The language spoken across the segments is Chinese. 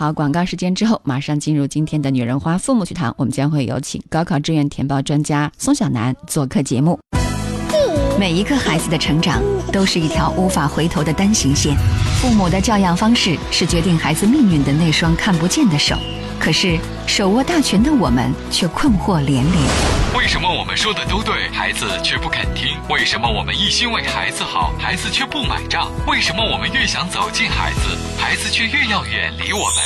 好，广告时间之后，马上进入今天的女人花父母学堂，我们将会有请高考志愿填报专家宋小楠做客节目。每一个孩子的成长都是一条无法回头的单行线，父母的教养方式是决定孩子命运的那双看不见的手。可是手握大权的我们却困惑连连。为什么我们说的都对，孩子却不肯听？为什么我们一心为孩子好，孩子却不买账？为什么我们越想走近孩子，孩子却越要远离我们？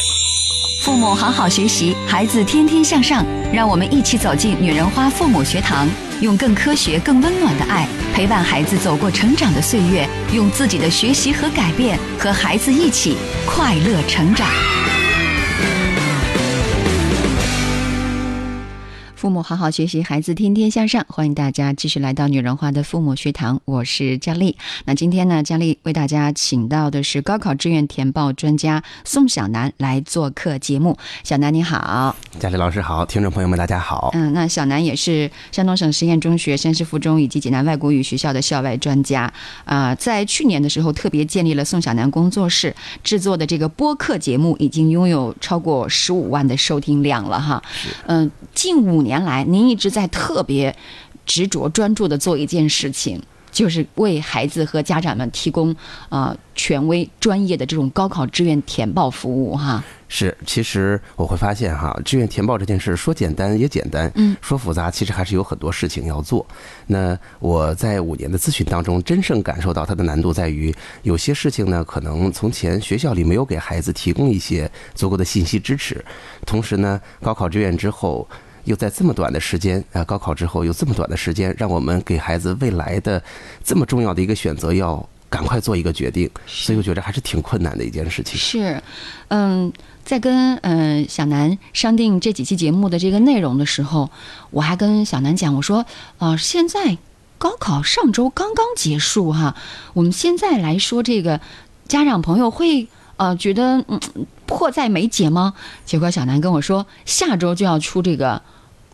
父母好好学习，孩子天天向上。让我们一起走进女人花父母学堂，用更科学、更温暖的爱陪伴孩子走过成长的岁月，用自己的学习和改变和孩子一起快乐成长。父母好好学习，孩子天天向上。欢迎大家继续来到女人花的父母学堂，我是佳丽。那今天呢，佳丽为大家请到的是高考志愿填报专家宋小楠来做客节目。小楠你好，佳丽老师好，听众朋友们大家好。嗯，那小楠也是山东省实验中学、山师附中以及济南外国语学校的校外专家。啊，在去年的时候特别建立了宋小楠工作室，制作的这个播客节目已经拥有超过十五万的收听量了哈。嗯，近五年。年来，您一直在特别执着、专注的做一件事情，就是为孩子和家长们提供啊权威、专业的这种高考志愿填报服务哈。是，其实我会发现哈，志愿填报这件事说简单也简单，嗯，说复杂其实还是有很多事情要做。那我在五年的咨询当中，真正感受到它的难度在于，有些事情呢，可能从前学校里没有给孩子提供一些足够的信息支持，同时呢，高考志愿之后。又在这么短的时间啊，高考之后有这么短的时间，让我们给孩子未来的这么重要的一个选择，要赶快做一个决定，所以我觉得还是挺困难的一件事情。是，嗯，在跟嗯小南商定这几期节目的这个内容的时候，我还跟小南讲，我说啊，现在高考上周刚刚结束哈，我们现在来说这个家长朋友会呃觉得嗯迫在眉睫吗？结果小南跟我说，下周就要出这个。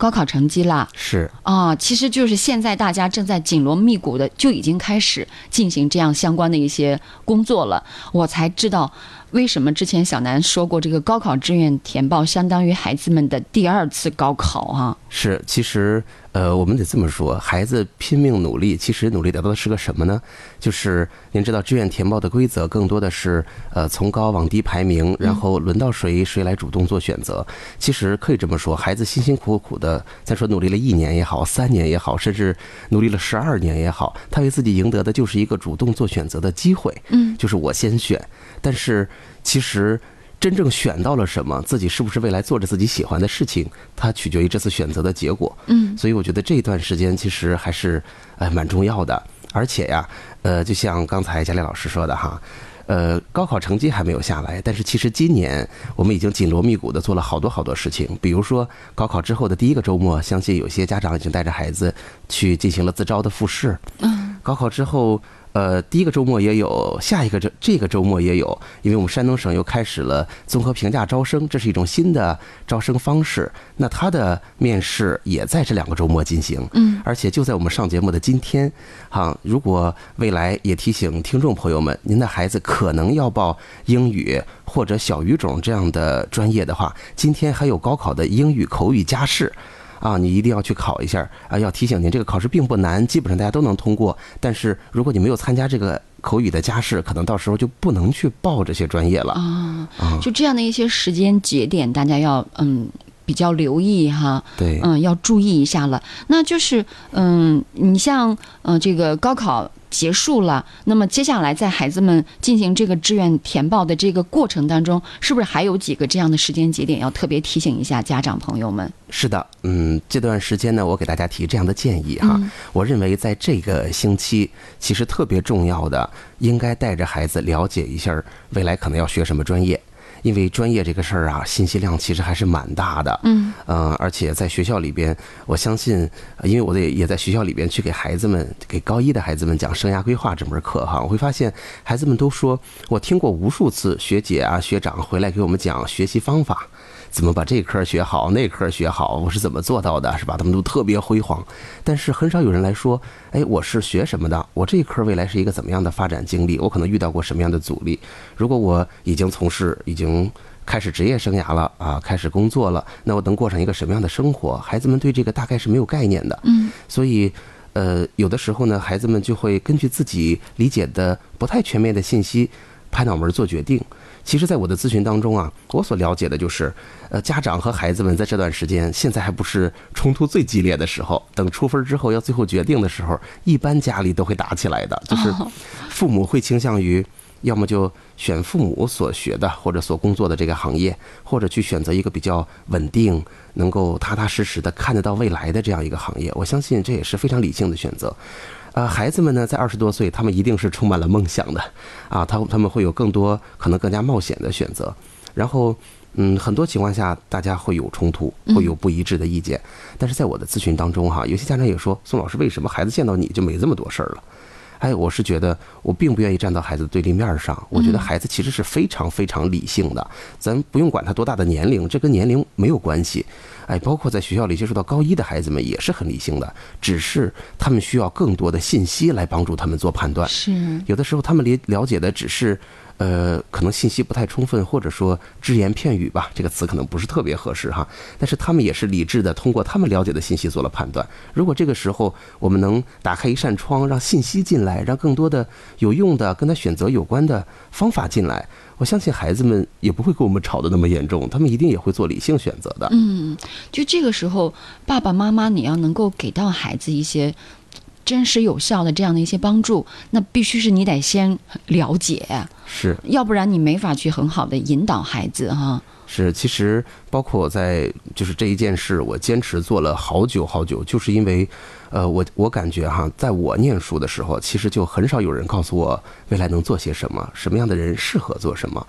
高考成绩啦，是啊，其实就是现在大家正在紧锣密鼓的就已经开始进行这样相关的一些工作了，我才知道。为什么之前小南说过这个高考志愿填报相当于孩子们的第二次高考啊？是，其实呃，我们得这么说，孩子拼命努力，其实努力得到的是个什么呢？就是您知道志愿填报的规则，更多的是呃从高往低排名，然后轮到谁谁来主动做选择。其实可以这么说，孩子辛辛苦苦的，再说努力了一年也好，三年也好，甚至努力了十二年也好，他为自己赢得的就是一个主动做选择的机会。嗯，就是我先选，但是。其实，真正选到了什么，自己是不是未来做着自己喜欢的事情，它取决于这次选择的结果。嗯，所以我觉得这一段时间其实还是呃蛮重要的。而且呀，呃，就像刚才佳丽老师说的哈，呃，高考成绩还没有下来，但是其实今年我们已经紧锣密鼓的做了好多好多事情。比如说，高考之后的第一个周末，相信有些家长已经带着孩子去进行了自招的复试。嗯，高考之后。呃，第一个周末也有，下一个这这个周末也有，因为我们山东省又开始了综合评价招生，这是一种新的招生方式。那他的面试也在这两个周末进行，嗯，而且就在我们上节目的今天，哈，如果未来也提醒听众朋友们，您的孩子可能要报英语或者小语种这样的专业的话，今天还有高考的英语口语加试。啊，你一定要去考一下啊！要提醒您，这个考试并不难，基本上大家都能通过。但是如果你没有参加这个口语的加试，可能到时候就不能去报这些专业了啊。就这样的一些时间节点，大家要嗯比较留意哈。对，嗯，要注意一下了。那就是嗯，你像嗯这个高考。结束了，那么接下来在孩子们进行这个志愿填报的这个过程当中，是不是还有几个这样的时间节点要特别提醒一下家长朋友们？是的，嗯，这段时间呢，我给大家提这样的建议哈，我认为在这个星期，其实特别重要的，应该带着孩子了解一下未来可能要学什么专业。因为专业这个事儿啊，信息量其实还是蛮大的。嗯，呃，而且在学校里边，我相信，因为我也也在学校里边去给孩子们，给高一的孩子们讲生涯规划这门课哈，我会发现孩子们都说，我听过无数次学姐啊学长回来给我们讲学习方法。怎么把这科学好，那科学好？我是怎么做到的？是吧？他们都特别辉煌，但是很少有人来说，哎，我是学什么的？我这一科未来是一个怎么样的发展经历？我可能遇到过什么样的阻力？如果我已经从事，已经。开始职业生涯了啊，开始工作了，那我能过上一个什么样的生活？孩子们对这个大概是没有概念的。嗯，所以，呃，有的时候呢，孩子们就会根据自己理解的不太全面的信息，拍脑门做决定。其实，在我的咨询当中啊，我所了解的就是，呃，家长和孩子们在这段时间，现在还不是冲突最激烈的时候。等出分之后要最后决定的时候，一般家里都会打起来的，就是父母会倾向于要么就选父母所学的或者所工作的这个行业，或者去选择一个比较稳定、能够踏踏实实的看得到未来的这样一个行业。我相信这也是非常理性的选择。呃，孩子们呢，在二十多岁，他们一定是充满了梦想的，啊，他他们会有更多可能更加冒险的选择，然后，嗯，很多情况下大家会有冲突，会有不一致的意见，但是在我的咨询当中哈，有些家长也说，宋老师，为什么孩子见到你就没这么多事儿了？哎，我是觉得我并不愿意站到孩子的对立面上，我觉得孩子其实是非常非常理性的，咱不用管他多大的年龄，这跟年龄没有关系。哎，包括在学校里接触到高一的孩子们也是很理性的，只是他们需要更多的信息来帮助他们做判断。是，有的时候他们了了解的只是。呃，可能信息不太充分，或者说只言片语吧，这个词可能不是特别合适哈。但是他们也是理智的，通过他们了解的信息做了判断。如果这个时候我们能打开一扇窗，让信息进来，让更多的有用的跟他选择有关的方法进来，我相信孩子们也不会跟我们吵得那么严重，他们一定也会做理性选择的。嗯，就这个时候，爸爸妈妈你要能够给到孩子一些。真实有效的这样的一些帮助，那必须是你得先了解，是，要不然你没法去很好的引导孩子哈。是，其实包括在就是这一件事，我坚持做了好久好久，就是因为，呃，我我感觉哈，在我念书的时候，其实就很少有人告诉我未来能做些什么，什么样的人适合做什么。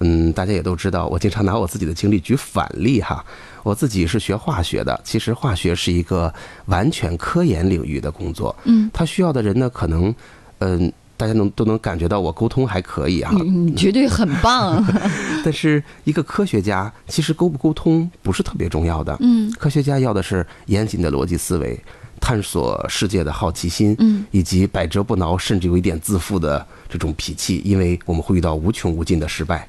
嗯，大家也都知道，我经常拿我自己的经历举反例哈。我自己是学化学的，其实化学是一个完全科研领域的工作。嗯，他需要的人呢，可能，嗯，大家能都能感觉到我沟通还可以啊。嗯，绝对很棒。但是一个科学家其实沟不沟通不是特别重要的。嗯，科学家要的是严谨的逻辑思维，探索世界的好奇心，嗯，以及百折不挠，甚至有一点自负的这种脾气，因为我们会遇到无穷无尽的失败。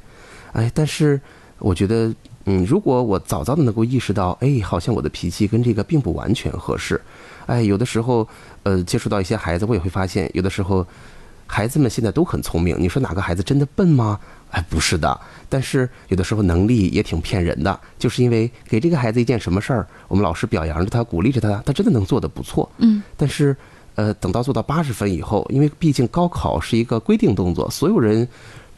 哎，但是我觉得，嗯，如果我早早的能够意识到，哎，好像我的脾气跟这个并不完全合适，哎，有的时候，呃，接触到一些孩子，我也会发现，有的时候，孩子们现在都很聪明。你说哪个孩子真的笨吗？哎，不是的。但是有的时候能力也挺骗人的，就是因为给这个孩子一件什么事儿，我们老师表扬着他，鼓励着他，他真的能做得不错。嗯。但是，呃，等到做到八十分以后，因为毕竟高考是一个规定动作，所有人。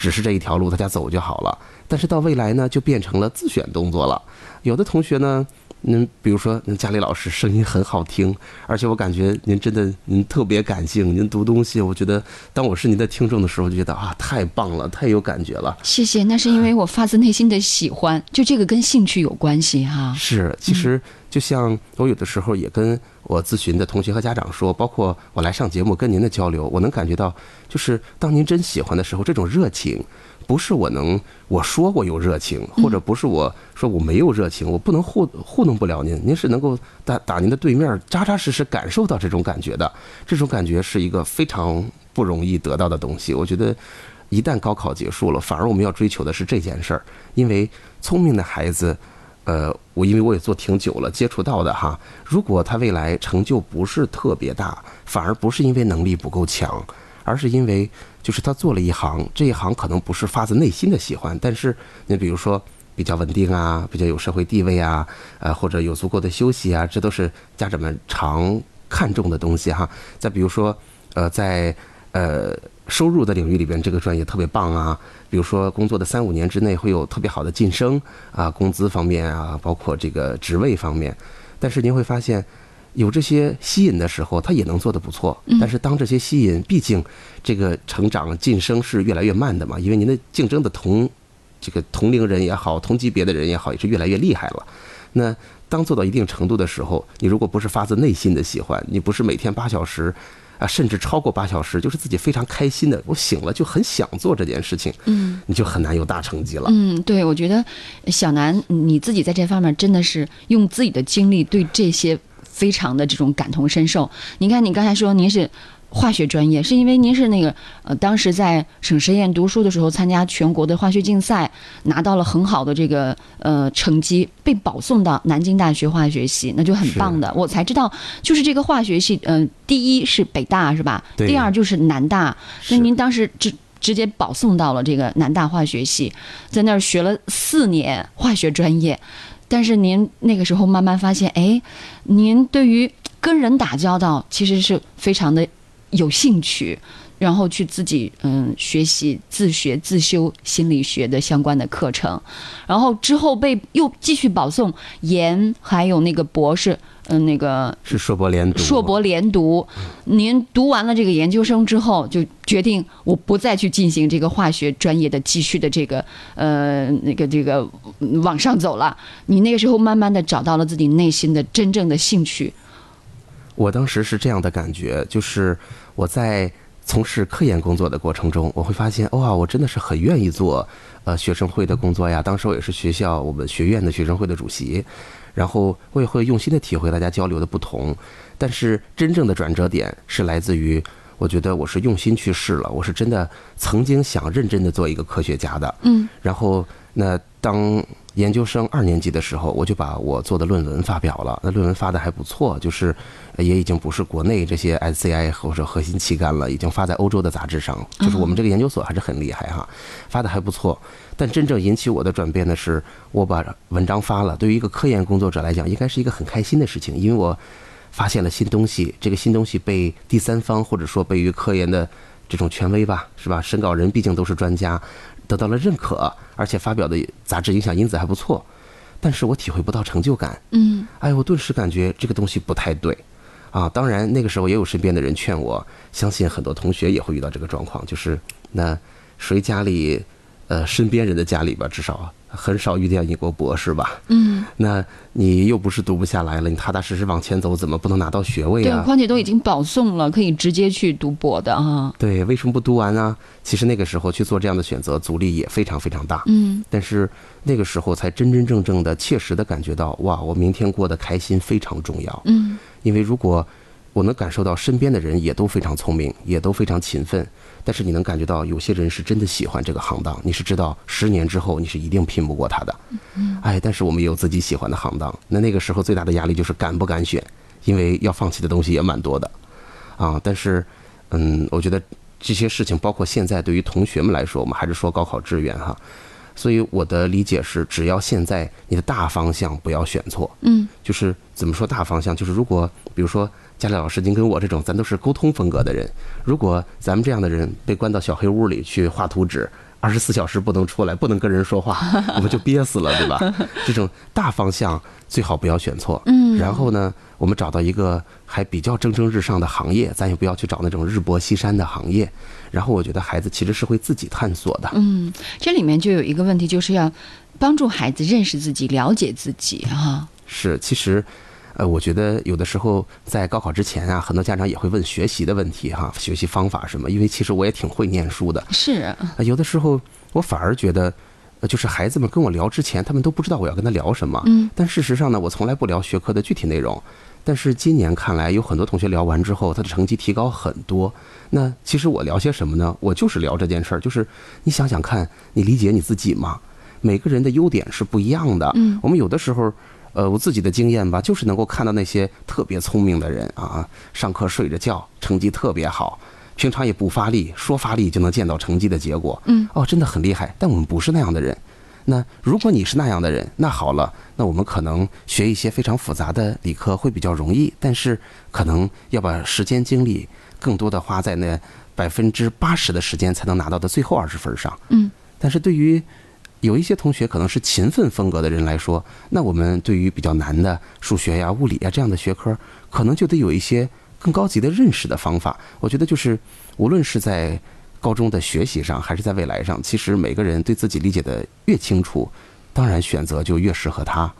只是这一条路，大家走就好了。但是到未来呢，就变成了自选动作了。有的同学呢，嗯，比如说您家里老师声音很好听，而且我感觉您真的您特别感性，您读东西，我觉得当我是您的听众的时候，就觉得啊，太棒了，太有感觉了。谢谢，那是因为我发自内心的喜欢，就这个跟兴趣有关系哈。是，其实就像我有的时候也跟。我咨询的同学和家长说，包括我来上节目跟您的交流，我能感觉到，就是当您真喜欢的时候，这种热情，不是我能我说我有热情，或者不是我说我没有热情，我不能糊糊弄不了您，您是能够打打您的对面，扎扎实实感受到这种感觉的，这种感觉是一个非常不容易得到的东西。我觉得，一旦高考结束了，反而我们要追求的是这件事儿，因为聪明的孩子。呃，我因为我也做挺久了，接触到的哈。如果他未来成就不是特别大，反而不是因为能力不够强，而是因为就是他做了一行，这一行可能不是发自内心的喜欢，但是你比如说比较稳定啊，比较有社会地位啊，呃，或者有足够的休息啊，这都是家长们常看重的东西哈。再比如说，呃，在呃。收入的领域里边，这个专业特别棒啊！比如说，工作的三五年之内会有特别好的晋升啊，工资方面啊，包括这个职位方面。但是您会发现，有这些吸引的时候，他也能做得不错。但是当这些吸引，毕竟这个成长晋升是越来越慢的嘛，因为您的竞争的同这个同龄人也好，同级别的人也好，也是越来越厉害了。那当做到一定程度的时候，你如果不是发自内心的喜欢，你不是每天八小时。啊，甚至超过八小时，就是自己非常开心的。我醒了就很想做这件事情，嗯，你就很难有大成绩了。嗯，对，我觉得小南你自己在这方面真的是用自己的经历对这些非常的这种感同身受。你看，你刚才说您是化学专业，是因为您是那个呃，当时在省实验读书的时候，参加全国的化学竞赛，拿到了很好的这个呃成绩，被保送到南京大学化学系，那就很棒的。我才知道，就是这个化学系，嗯、第一是北大是吧？对第二就是南大。那是您当时直直接保送到了这个南大化学系，在那儿学了四年化学专业。但是您那个时候慢慢发现，哎，您对于跟人打交道其实是非常的有兴趣，然后去自己嗯学习自学自修心理学的相关的课程，然后之后被又继续保送研，还有那个博士，嗯，那个是硕博连读，硕博连读。您读完了这个研究生之后，就决定我不再去进行这个化学专业的继续的这个呃那个这个嗯往上走了。你那个时候慢慢的找到了自己内心的真正的兴趣。我当时是这样的感觉，就是我在从事科研工作的过程中，我会发现，哇，我真的是很愿意做呃学生会的工作呀。当时我也是学校我们学院的学生会的主席，然后我也会用心的体会大家交流的不同。但是真正的转折点是来自于，我觉得我是用心去试了，我是真的曾经想认真的做一个科学家的。嗯然后那当研究生二年级的时候，我就把我做的论文发表了。那论文发的还不错，就是也已经不是国内这些 SCI 或者核心期刊了，已经发在欧洲的杂志上。就是我们这个研究所还是很厉害哈，发的还不错。但真正引起我的转变的是，我把文章发了。对于一个科研工作者来讲，应该是一个很开心的事情，因为我发现了新东西，这个新东西被第三方或者说被于科研的这种权威吧，是吧？审稿人毕竟都是专家，得到了认可，而且发表的杂志影响因子还不错。但是我体会不到成就感，嗯哎，我顿时感觉这个东西不太对，啊，当然那个时候也有身边的人劝我，相信很多同学也会遇到这个状况，就是那谁家里，呃，身边人的家里吧，至少很少遇见一过博士吧，嗯，那你又不是读不下来了，你踏踏实实往前走，怎么不能拿到学位对，啊？况且都已经保送了，可以直接去读博的啊。对，为什么不读完呢？其实那个时候去做这样的选择，阻力也非常非常大。嗯但是那个时候才真真正正的、切实的感觉到，哇，我明天过得开心非常重要。嗯因为如果我能感受到身边的人也都非常聪明，也都非常勤奋，但是你能感觉到有些人是真的喜欢这个行当，你是知道十年之后你是一定拼不过他的。哎，但是我们也有自己喜欢的行当，那那个时候最大的压力就是敢不敢选，因为要放弃的东西也蛮多的，啊，但是，嗯，我觉得这些事情，包括现在对于同学们来说，我们还是说高考志愿哈，所以我的理解是，只要现在你的大方向不要选错，嗯。就是怎么说大方向，就是如果比如说佳丽老师，您跟我这种，咱都是沟通风格的人，如果咱们这样的人被关到小黑屋里去画图纸，二十四小时不能出来，不能跟人说话，我们就憋死了，对吧？这种大方向最好不要选错。嗯然后呢，我们找到一个还比较蒸蒸日上的行业，咱也不要去找那种日薄西山的行业。然后我觉得孩子其实是会自己探索的。嗯，这里面就有一个问题，就是要帮助孩子认识自己、了解自己啊。是，其实，呃，我觉得有的时候在高考之前啊，很多家长也会问学习的问题哈，学习方法什么。因为其实我也挺会念书的，是，呃有的时候我反而觉得，呃，就是孩子们跟我聊之前，他们都不知道我要跟他聊什么。嗯但事实上呢，我从来不聊学科的具体内容。但是今年看来，有很多同学聊完之后，他的成绩提高很多。那其实我聊些什么呢？我就是聊这件事儿，就是你想想看，你理解你自己吗？每个人的优点是不一样的。嗯我们有的时候，呃，我自己的经验吧，就是能够看到那些特别聪明的人啊，上课睡着觉，成绩特别好，平常也不发力，说发力就能见到成绩的结果。嗯，哦，真的很厉害。但我们不是那样的人。那如果你是那样的人，那好了，那我们可能学一些非常复杂的理科会比较容易，但是可能要把时间精力更多的花在那百分之八十的时间才能拿到的最后二十分上。嗯但是对于有一些同学可能是勤奋风格的人来说，那我们对于比较难的数学呀、物理呀这样的学科，可能就得有一些更高级的认识的方法。我觉得就是无论是在高中的学习上，还是在未来上，其实每个人对自己理解的越清楚，当然选择就越适合他。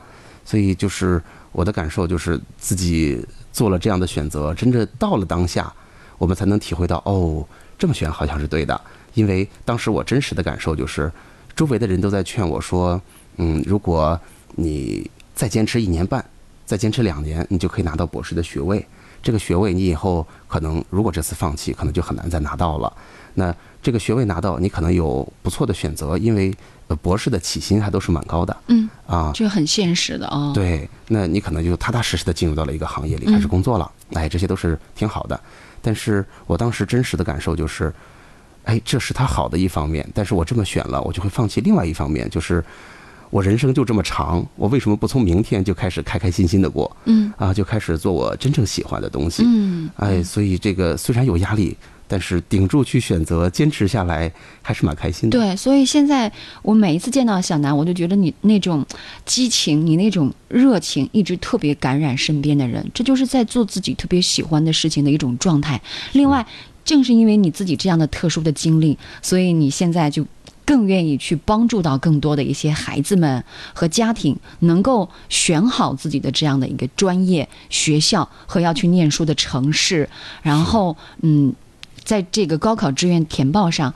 所以就是我的感受就是自己做了这样的选择，真正到了当下，我们才能体会到哦，这么选好像是对的。因为当时我真实的感受就是，周围的人都在劝我说，嗯，如果你再坚持一年半，再坚持两年，你就可以拿到博士的学位。这个学位你以后可能如果这次放弃，可能就很难再拿到了。那这个学位拿到，你可能有不错的选择，因为呃博士的起薪还都是蛮高的。嗯啊，就很现实的啊。对，那你可能就踏踏实实的进入到了一个行业里开始工作了，哎，这些都是挺好的。但是我当时真实的感受就是，哎，这是他好的一方面，但是我这么选了，我就会放弃另外一方面，就是我人生就这么长，我为什么不从明天就开始开开心心的过？嗯啊，就开始做我真正喜欢的东西。嗯，哎，所以这个虽然有压力。但是顶住去选择，坚持下来还是蛮开心的。对，所以现在我每一次见到小南，我就觉得你那种激情，你那种热情，一直特别感染身边的人。这就是在做自己特别喜欢的事情的一种状态。另外，正是因为你自己这样的特殊的经历，所以你现在就更愿意去帮助到更多的一些孩子们和家庭，能够选好自己的这样的一个专业学校和要去念书的城市，然后嗯。在这个高考志愿填报上，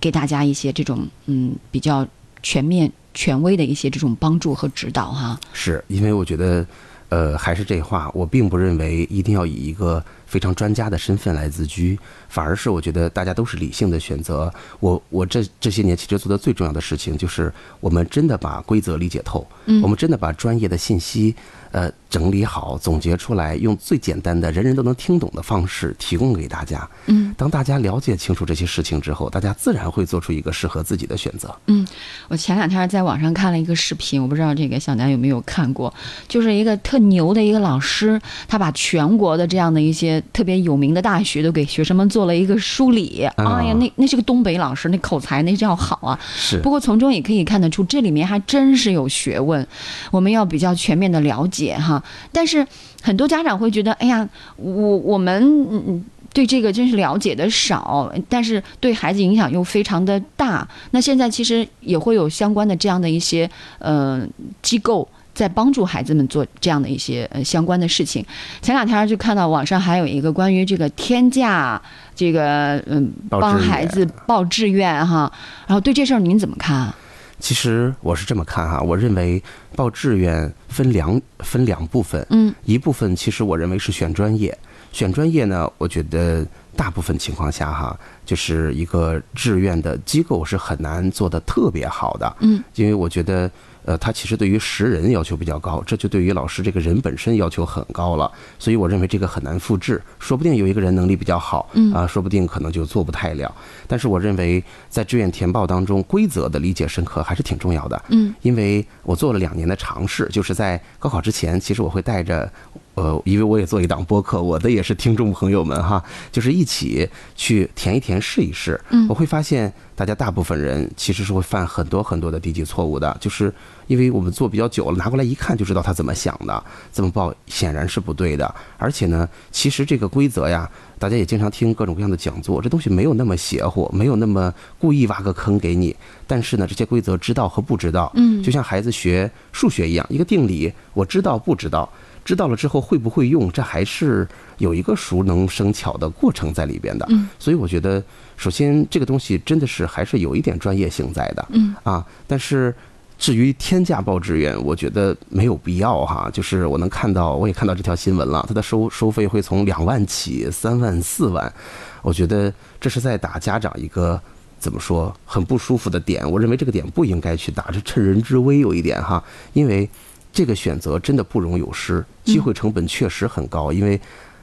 给大家一些这种嗯比较全面、权威的一些这种帮助和指导哈。是因为我觉得，呃，还是这话，我并不认为一定要以一个非常专家的身份来自居，反而是我觉得大家都是理性的选择。我我这这些年其实做的最重要的事情，就是我们真的把规则理解透，嗯，我们真的把专业的信息。呃，整理好，总结出来，用最简单的人人都能听懂的方式提供给大家。嗯，当大家了解清楚这些事情之后，大家自然会做出一个适合自己的选择。嗯，我前两天在网上看了一个视频，我不知道这个小南有没有看过，就是一个特牛的一个老师，他把全国的这样的一些特别有名的大学都给学生们做了一个梳理。哎呀，那那是个东北老师，那口才那叫好啊。是。不过从中也可以看得出，这里面还真是有学问，我们要比较全面的了解。哈，但是很多家长会觉得，哎呀，我我们对这个真是了解的少，但是对孩子影响又非常的大。那现在其实也会有相关的这样的一些呃机构在帮助孩子们做这样的一些呃相关的事情。前两天就看到网上还有一个关于这个天价，这个嗯帮孩子报志愿哈，然后对这事儿您怎么看？其实我是这么看哈，我认为报志愿分两分两部分，嗯，一部分其实我认为是选专业，选专业呢，我觉得大部分情况下哈，就是一个志愿的机构是很难做的特别好的，嗯，因为我觉得。呃，他其实对于识人要求比较高，这就对于老师这个人本身要求很高了，所以我认为这个很难复制。说不定有一个人能力比较好，啊，说不定可能就做不太了。但是我认为在志愿填报当中，规则的理解深刻还是挺重要的。嗯，因为我做了两年的尝试，就是在高考之前，其实我会带着。呃，因为我也做一档播客，我的也是听众朋友们哈，就是一起去填一填试一试。嗯，我会发现大家大部分人其实是会犯很多很多的低级错误的，就是因为我们做比较久了，拿过来一看就知道他怎么想的，这么报显然是不对的。而且呢，其实这个规则呀，大家也经常听各种各样的讲座，这东西没有那么邪乎，没有那么故意挖个坑给你。但是呢，这些规则知道和不知道，嗯，就像孩子学数学一样，一个定理我知道不知道。知道了之后会不会用，这还是有一个熟能生巧的过程在里边的。嗯，所以我觉得，首先这个东西真的是还是有一点专业性在的。嗯，啊，但是至于天价报志愿，我觉得没有必要哈。就是我能看到，我也看到这条新闻了，它的收收费会从两万起，三万、四万。我觉得这是在打家长一个怎么说很不舒服的点。我认为这个点不应该去打，这趁人之危有一点哈，因为。这个选择真的不容有失，机会成本确实很高。因为，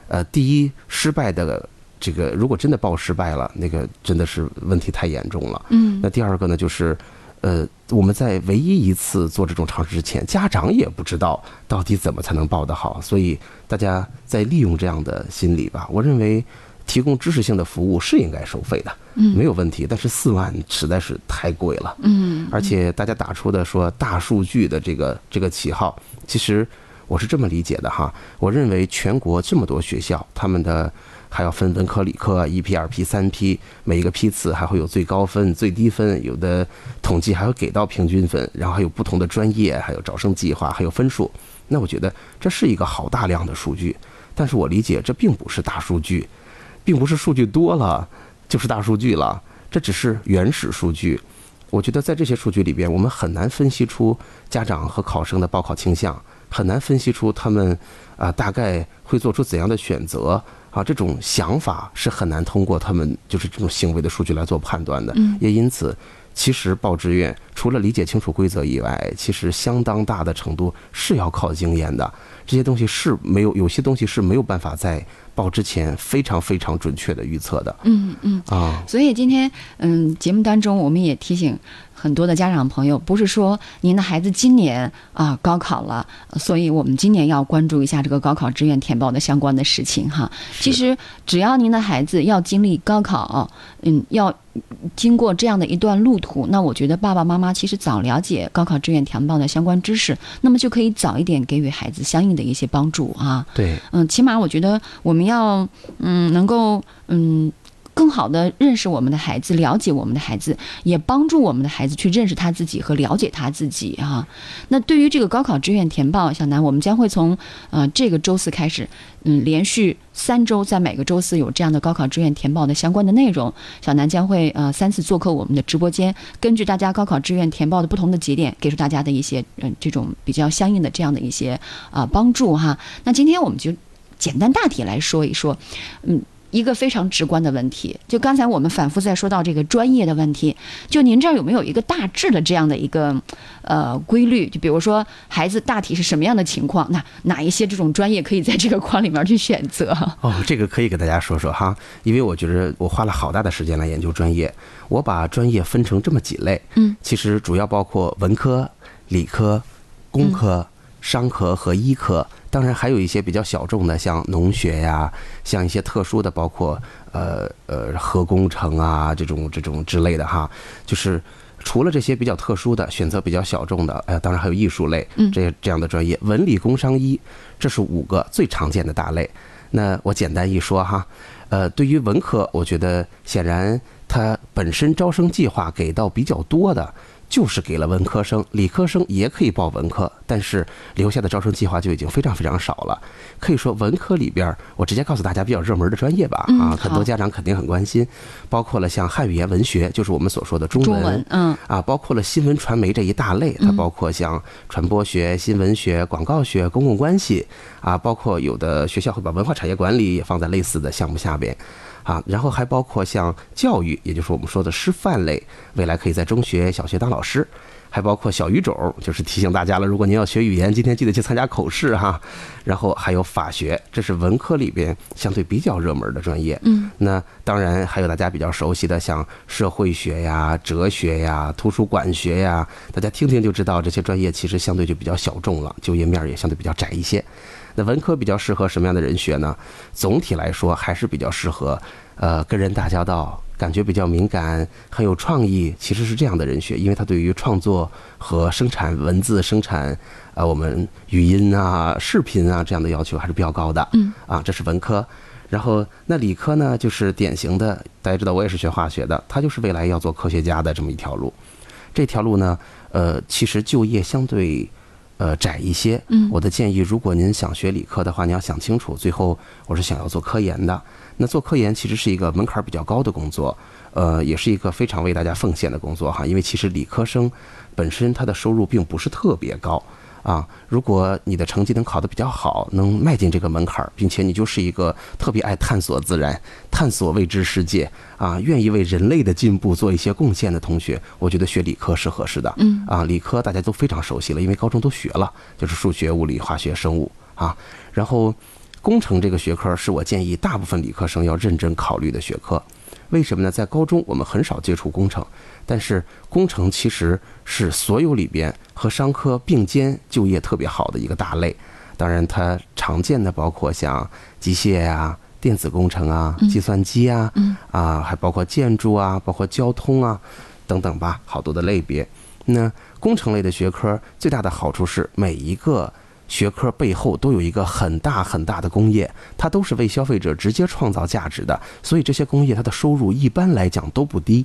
呃，第一，失败的这个如果真的报失败了，那个真的是问题太严重了。嗯。那第二个呢，就是，呃，我们在唯一一次做这种尝试之前，家长也不知道到底怎么才能报得好，所以大家在利用这样的心理吧。我认为。提供知识性的服务是应该收费的，嗯，没有问题。但是四万实在是太贵了，嗯，而且大家打出的说大数据的这个这个旗号，其实我是这么理解的哈。我认为全国这么多学校，他们的还要分文科、理科，一批、二批、三批，每一个批次还会有最高分、最低分，有的统计还会给到平均分，然后还有不同的专业，还有招生计划，还有分数。那我觉得这是一个好大量的数据，但是我理解这并不是大数据。并不是数据多了就是大数据了，这只是原始数据。我觉得在这些数据里边，我们很难分析出家长和考生的报考倾向，很难分析出他们啊大概会做出怎样的选择啊，这种想法是很难通过他们就是这种行为的数据来做判断的。嗯也因此，其实报志愿除了理解清楚规则以外，其实相当大的程度是要靠经验的。这些东西是没有，有些东西是没有办法在报之前非常非常准确的预测的嗯嗯。啊。所以今天，嗯，节目当中我们也提醒很多的家长朋友，不是说您的孩子今年啊高考了，所以我们今年要关注一下这个高考志愿填报的相关的事情哈。其实只要您的孩子要经历高考，嗯，要经过这样的一段路途，那我觉得爸爸妈妈其实早了解高考志愿填报的相关知识，那么就可以早一点给予孩子相应的一些帮助啊。对，嗯，起码我觉得我们要嗯能够嗯更好的认识我们的孩子，了解我们的孩子，也帮助我们的孩子去认识他自己和了解他自己啊。那对于这个高考志愿填报，小南，我们将会从呃这个周四开始，嗯，连续三周，在每个周四有这样的高考志愿填报的相关的内容。小南将会呃三次做客我们的直播间，根据大家高考志愿填报的不同的节点，给出大家的一些嗯、这种比较相应的这样的一些啊、帮助哈。那今天我们就简单大体来说一说，嗯。一个非常直观的问题，就刚才我们反复在说到这个专业的问题，就您这儿有没有一个大致的这样的一个呃规律？就比如说孩子大体是什么样的情况，那哪一些这种专业可以在这个框里面去选择？哦，这个可以给大家说说哈，因为我觉得我花了好大的时间来研究专业，我把专业分成这么几类，嗯，其实主要包括文科、理科、工科、商科和医科，当然还有一些比较小众的，像农学呀，像一些特殊的，包括呃呃核工程啊这种这种之类的哈，就是。除了这些比较特殊的选择比较小众的，呃，当然还有艺术类，嗯这这样的专业，文理工商医，这是五个最常见的大类。那我简单一说哈，呃，对于文科，我觉得显然它本身招生计划给到比较多的，就是给了文科生，理科生也可以报文科，但是留下的招生计划就已经非常非常少了。可以说文科里边，我直接告诉大家比较热门的专业吧，嗯啊，很多家长肯定很关心，包括了像汉语言文学，就是我们所说的中中文，嗯。啊，包括了新闻传媒这一大类，它包括像传播学、新闻学、广告学、公共关系啊，包括有的学校会把文化产业管理也放在类似的项目下边。啊，然后还包括像教育，也就是我们说的师范类，未来可以在中学、小学当老师，还包括小语种，就是提醒大家了，如果您要学语言，今天记得去参加口试哈。然后还有法学，这是文科里边相对比较热门的专业。嗯，那当然还有大家比较熟悉的，像社会学呀、哲学呀、图书馆学呀，大家听听就知道，这些专业其实相对就比较小众了，就业面也相对比较窄一些。那文科比较适合什么样的人学呢？总体来说还是比较适合，呃，跟人打交道，感觉比较敏感，很有创意，其实是这样的人学，因为他对于创作和生产文字、生产呃我们语音啊、视频啊这样的要求还是比较高的。嗯，啊，这是文科。然后那理科呢，就是典型的，大家知道我也是学化学的，他就是未来要做科学家的这么一条路。这条路呢，呃，其实就业相对呃窄一些。嗯我的建议，如果您想学理科的话，你要想清楚，最后我是想要做科研的。那做科研其实是一个门槛比较高的工作，呃，也是一个非常为大家奉献的工作哈。因为其实理科生本身他的收入并不是特别高啊。如果你的成绩能考得比较好，能迈进这个门槛儿，并且你就是一个特别爱探索自然、探索未知世界啊，愿意为人类的进步做一些贡献的同学，我觉得学理科是合适的。嗯啊，理科大家都非常熟悉了，因为高中都学了，就是数学、物理、化学、生物啊。然后，工程这个学科是我建议大部分理科生要认真考虑的学科。为什么呢？在高中我们很少接触工程，但是工程其实是所有里边和商科并肩就业特别好的一个大类。当然，它常见的包括像机械呀、电子工程啊、计算机啊，嗯啊，还包括建筑啊，包括交通啊，等等吧，好多的类别。那工程类的学科最大的好处是每一个学科背后都有一个很大很大的工业，它都是为消费者直接创造价值的，所以这些工业它的收入一般来讲都不低。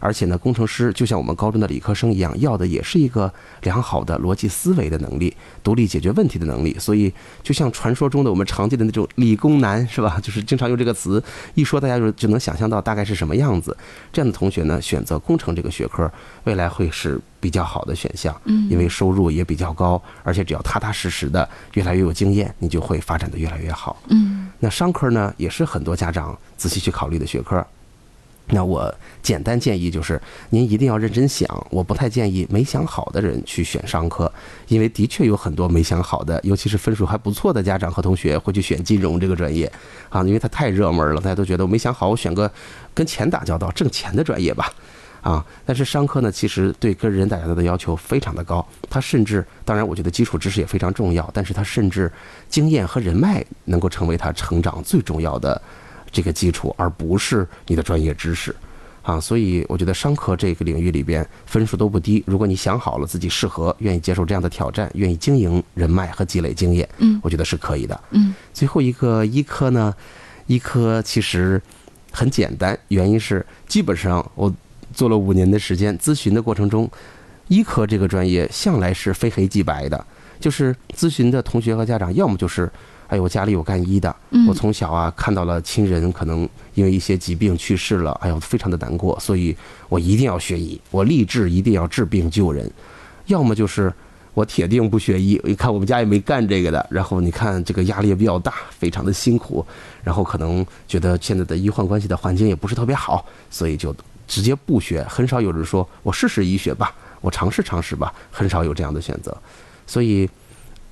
而且呢，工程师就像我们高中的理科生一样，要的也是一个良好的逻辑思维的能力，独立解决问题的能力。所以，就像传说中的我们常见的那种理工男，是吧？就是经常用这个词，一说大家就就能想象到大概是什么样子。这样的同学呢，选择工程这个学科，未来会是比较好的选项。嗯，因为收入也比较高，而且只要踏踏实实的，越来越有经验，你就会发展的越来越好。嗯，那商科呢，也是很多家长仔细去考虑的学科。那我简单建议就是，您一定要认真想。我不太建议没想好的人去选商科，因为的确有很多没想好的，尤其是分数还不错的家长和同学会去选金融这个专业，啊，因为它太热门了，大家都觉得我没想好，我选个跟钱打交道、挣钱的专业吧，啊。但是商科呢，其实对跟人打交道的要求非常的高，它甚至，当然我觉得基础知识也非常重要，但是它甚至经验和人脉能够成为他成长最重要的。这个基础，而不是你的专业知识，啊，所以我觉得商科这个领域里边分数都不低。如果你想好了自己适合，愿意接受这样的挑战，愿意经营人脉和积累经验，嗯，我觉得是可以的。嗯，最后一个医科呢，医科其实很简单，原因是基本上我做了五年的时间咨询的过程中，医科这个专业向来是非黑即白的，就是咨询的同学和家长要么就是。哎，我家里有干医的，我从小啊看到了亲人可能因为一些疾病去世了，哎呦，非常的难过，所以我一定要学医，我立志一定要治病救人。要么就是我铁定不学医，一看我们家也没干这个的，然后你看这个压力也比较大，非常的辛苦，然后可能觉得现在的医患关系的环境也不是特别好，所以就直接不学。很少有人说我试试医学吧，我尝试尝试吧，很少有这样的选择，所以。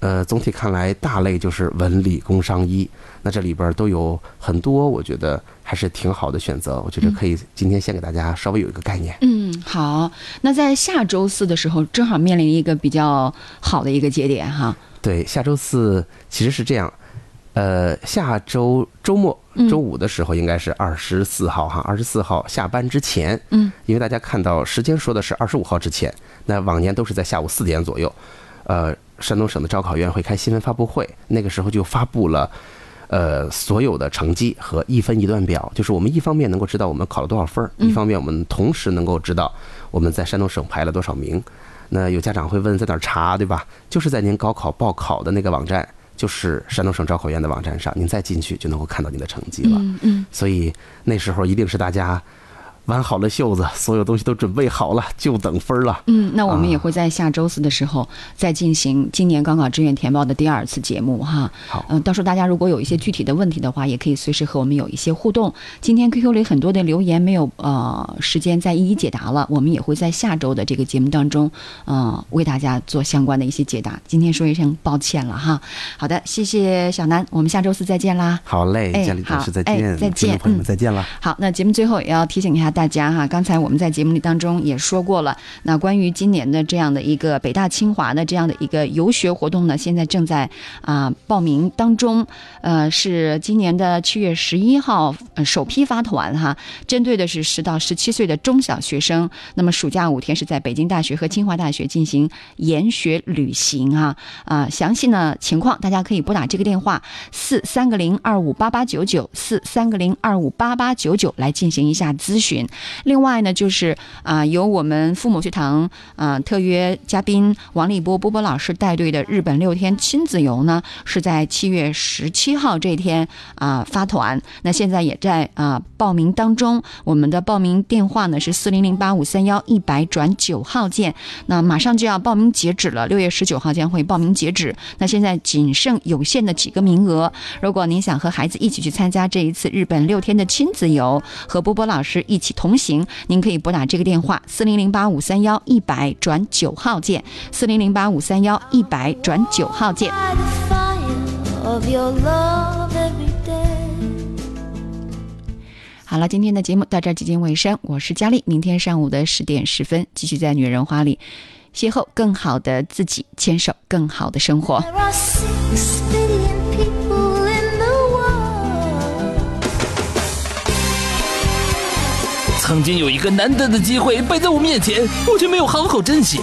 呃，总体看来，大类就是文理工商医，那这里边都有很多，我觉得还是挺好的选择。我觉得可以今天先给大家稍微有一个概念。嗯，好。那在下周四的时候，正好面临一个比较好的一个节点哈。对，下周四其实是这样，呃，下周周末周五的时候应该是二十四号哈，二十四号下班之前。嗯。因为大家看到时间说的是二十五号之前，那往年都是在下午四点左右，呃。山东省的招考院会开新闻发布会，那个时候就发布了，呃，所有的成绩和一分一段表。就是我们一方面能够知道我们考了多少分，一方面我们同时能够知道我们在山东省排了多少名。那有家长会问在哪儿查，对吧？就是在您高考报考的那个网站，就是山东省招考院的网站上，您再进去就能够看到您的成绩了。嗯嗯。所以那时候一定是大家。挽好了袖子，所有东西都准备好了，就等分了。嗯，那我们也会在下周四的时候再进行今年高考志愿填报的第二次节目哈。好，嗯，到时候大家如果有一些具体的问题的话，也可以随时和我们有一些互动。今天 QQ 里很多的留言没有呃时间再一一解答了，我们也会在下周的这个节目当中，嗯，为大家做相关的一些解答。今天说一声抱歉了哈。好的，谢谢小南，我们下周四再见啦。好嘞，哎，家里老师再见，再见，朋友们再见了。好，那节目最后也要提醒一下。大家哈，刚才我们在节目里当中也说过了。那关于今年的这样的一个北大清华的这样的一个游学活动呢，现在正在啊报名当中。呃，是今年的七月十一号首批发团哈，针对的是十到十七岁的中小学生。那么暑假五天是在北京大学和清华大学进行研学旅行哈啊。详细呢情况大家可以拨打这个电话四三个零二五八八九九四三个零二五八八九九来进行一下。咨询，另外呢，就是啊，由我们父母学堂啊特约嘉宾王立波波波老师带队的日本六天亲子游呢，是在七月十七号这天啊发团。那现在也在啊报名当中，我们的报名电话呢是四零零八五三幺一百转九号键。那马上就要报名截止了，六月十九号将会报名截止。那现在仅剩有限的几个名额，如果您想和孩子一起去参加这一次日本六天的亲子游，和波波老师。一起同行，您可以拨打这个电话四零零八五三幺一百转九号键，四零零八五三幺一百转九号键。好了，今天的节目到这儿接近尾声，我是佳丽，明天上午的十点十分继续在《女人花》里邂逅更好的自己，牵手更好的生活。曾经有一个难得的机会摆在我面前，我却没有好好珍惜。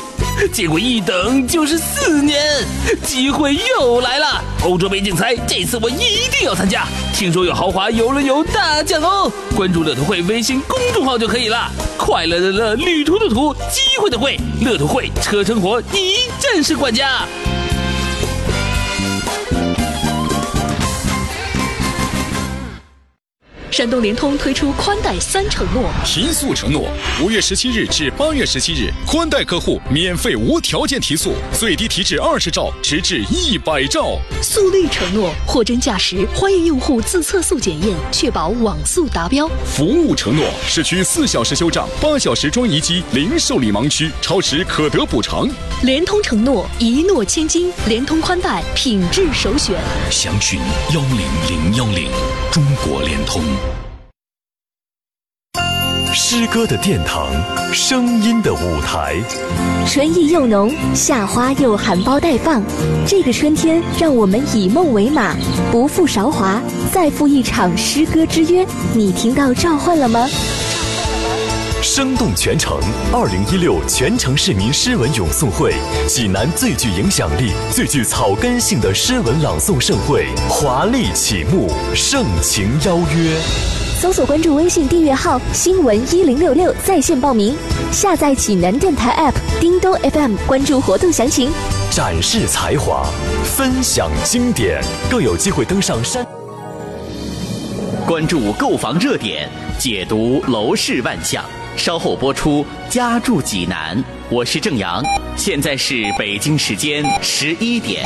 结果一等就是四年，机会又来了！欧洲杯竞猜，这次我一定要参加。听说有豪华游轮游大奖哦！关注乐图会微信公众号就可以了。快乐的乐，旅途的途，机会的会，乐图会车生活一站式管家。山东联通推出宽带三承诺，提速承诺：五月十七日至八月十七日，宽带客户免费无条件提速，最低提至二十兆，直至一百兆。速率承诺：货真价实，欢迎用户自测速检验，确保网速达标。服务承诺：市区四小时修账，八小时装移机，零受理盲区，超时可得补偿。联通承诺：一诺千金，联通宽带品质首选。详询幺零零幺零，中国联通。诗歌的殿堂，声音的舞台。春意又浓，夏花又含苞待放。这个春天，让我们以梦为马，不负韶华，再赴一场诗歌之约。你听到召唤了吗？生动全城，二零一六全城市民诗文咏诵会，济南最具影响力、最具草根性的诗文朗诵盛会华丽启幕，盛情邀约。搜索关注微信订阅号“新闻一零六六”在线报名，下载济南电台 App、叮咚 FM 关注活动详情。展示才华，分享经典，更有机会登上山。关注购房热点，解读楼市万象。稍后播出，家住济南，我是郑阳。现在是北京时间十一点。